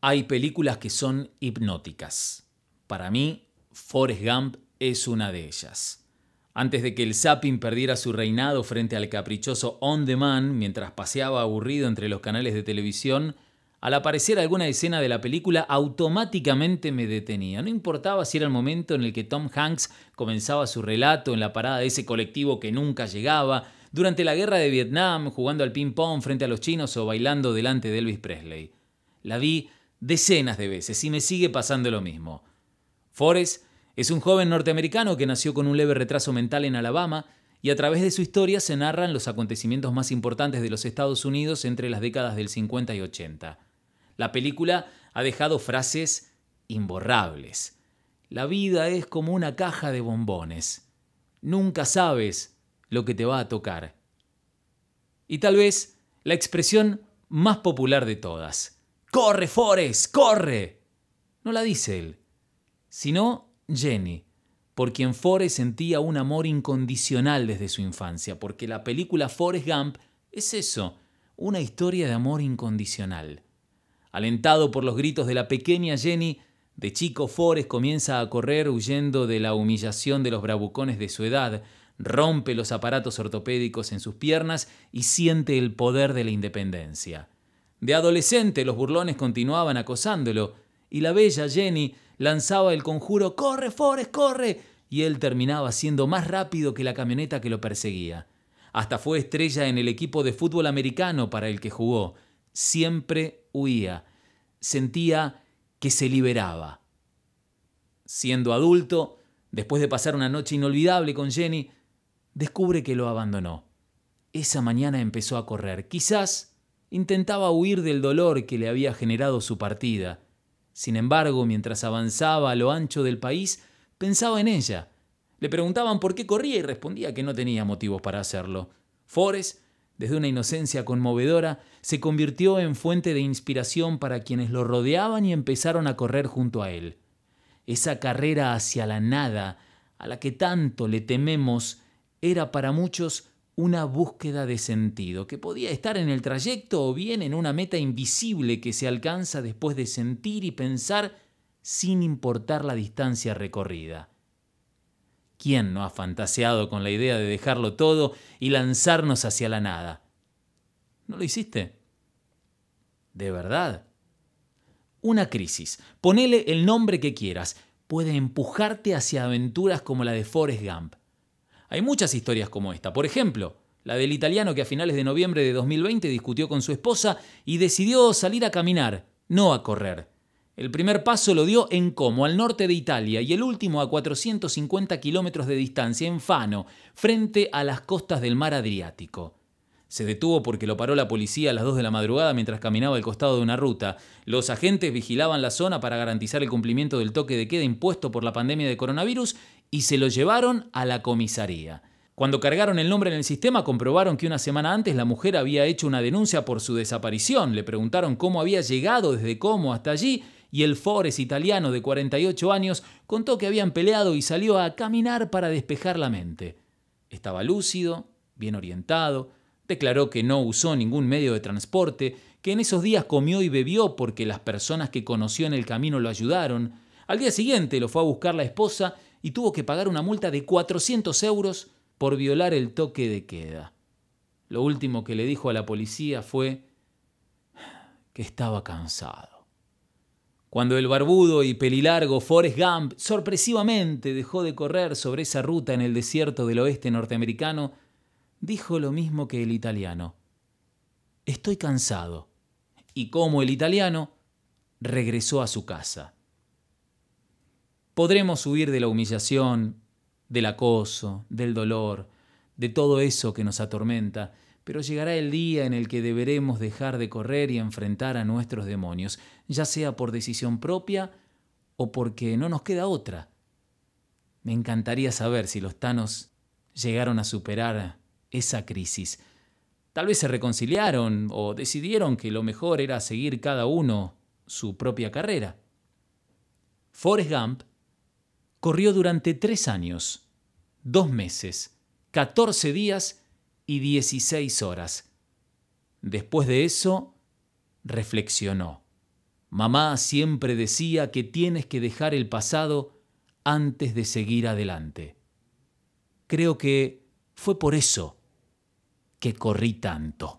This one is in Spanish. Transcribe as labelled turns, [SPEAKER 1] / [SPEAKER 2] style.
[SPEAKER 1] Hay películas que son hipnóticas. Para mí, Forrest Gump es una de ellas. Antes de que el zapping perdiera su reinado frente al caprichoso On Demand mientras paseaba aburrido entre los canales de televisión, al aparecer alguna escena de la película automáticamente me detenía. No importaba si era el momento en el que Tom Hanks comenzaba su relato en la parada de ese colectivo que nunca llegaba, durante la guerra de Vietnam, jugando al ping-pong frente a los chinos o bailando delante de Elvis Presley. La vi decenas de veces y me sigue pasando lo mismo. Forrest es un joven norteamericano que nació con un leve retraso mental en Alabama y a través de su historia se narran los acontecimientos más importantes de los Estados Unidos entre las décadas del 50 y 80. La película ha dejado frases imborrables. La vida es como una caja de bombones. Nunca sabes lo que te va a tocar. Y tal vez la expresión más popular de todas. ¡Corre, Forrest! ¡Corre! No la dice él, sino Jenny, por quien Forrest sentía un amor incondicional desde su infancia, porque la película Forrest Gump es eso, una historia de amor incondicional. Alentado por los gritos de la pequeña Jenny, de chico Forrest comienza a correr huyendo de la humillación de los bravucones de su edad, rompe los aparatos ortopédicos en sus piernas y siente el poder de la independencia. De adolescente los burlones continuaban acosándolo, y la bella Jenny lanzaba el conjuro ¡Corre, Forrest, corre! y él terminaba siendo más rápido que la camioneta que lo perseguía. Hasta fue estrella en el equipo de fútbol americano para el que jugó. Siempre huía. Sentía que se liberaba. Siendo adulto, después de pasar una noche inolvidable con Jenny, descubre que lo abandonó. Esa mañana empezó a correr. Quizás intentaba huir del dolor que le había generado su partida. Sin embargo, mientras avanzaba a lo ancho del país, pensaba en ella. Le preguntaban por qué corría y respondía que no tenía motivos para hacerlo. Forrest, desde una inocencia conmovedora, se convirtió en fuente de inspiración para quienes lo rodeaban y empezaron a correr junto a él. Esa carrera hacia la nada, a la que tanto le tememos, era para muchos una búsqueda de sentido, que podía estar en el trayecto o bien en una meta invisible que se alcanza después de sentir y pensar sin importar la distancia recorrida. ¿Quién no ha fantaseado con la idea de dejarlo todo y lanzarnos hacia la nada? ¿No lo hiciste? ¿De verdad? Una crisis, ponele el nombre que quieras, puede empujarte hacia aventuras como la de Forrest Gump. Hay muchas historias como esta. Por ejemplo, la del italiano que a finales de noviembre de 2020 discutió con su esposa y decidió salir a caminar, no a correr. El primer paso lo dio en Como, al norte de Italia, y el último a 450 kilómetros de distancia, en Fano, frente a las costas del mar Adriático. Se detuvo porque lo paró la policía a las 2 de la madrugada mientras caminaba al costado de una ruta. Los agentes vigilaban la zona para garantizar el cumplimiento del toque de queda impuesto por la pandemia de coronavirus y se lo llevaron a la comisaría. Cuando cargaron el nombre en el sistema comprobaron que una semana antes la mujer había hecho una denuncia por su desaparición. Le preguntaron cómo había llegado desde cómo hasta allí y el Forest italiano de 48 años contó que habían peleado y salió a caminar para despejar la mente. Estaba lúcido, bien orientado, Declaró que no usó ningún medio de transporte, que en esos días comió y bebió porque las personas que conoció en el camino lo ayudaron. Al día siguiente lo fue a buscar la esposa y tuvo que pagar una multa de 400 euros por violar el toque de queda. Lo último que le dijo a la policía fue que estaba cansado. Cuando el barbudo y pelilargo Forrest Gump sorpresivamente dejó de correr sobre esa ruta en el desierto del oeste norteamericano, dijo lo mismo que el italiano. Estoy cansado. Y como el italiano, regresó a su casa. Podremos huir de la humillación, del acoso, del dolor, de todo eso que nos atormenta, pero llegará el día en el que deberemos dejar de correr y enfrentar a nuestros demonios, ya sea por decisión propia o porque no nos queda otra. Me encantaría saber si los tanos llegaron a superar esa crisis. Tal vez se reconciliaron o decidieron que lo mejor era seguir cada uno su propia carrera. Forrest Gump corrió durante tres años, dos meses, catorce días y dieciséis horas. Después de eso, reflexionó. Mamá siempre decía que tienes que dejar el pasado antes de seguir adelante. Creo que fue por eso que corrí tanto.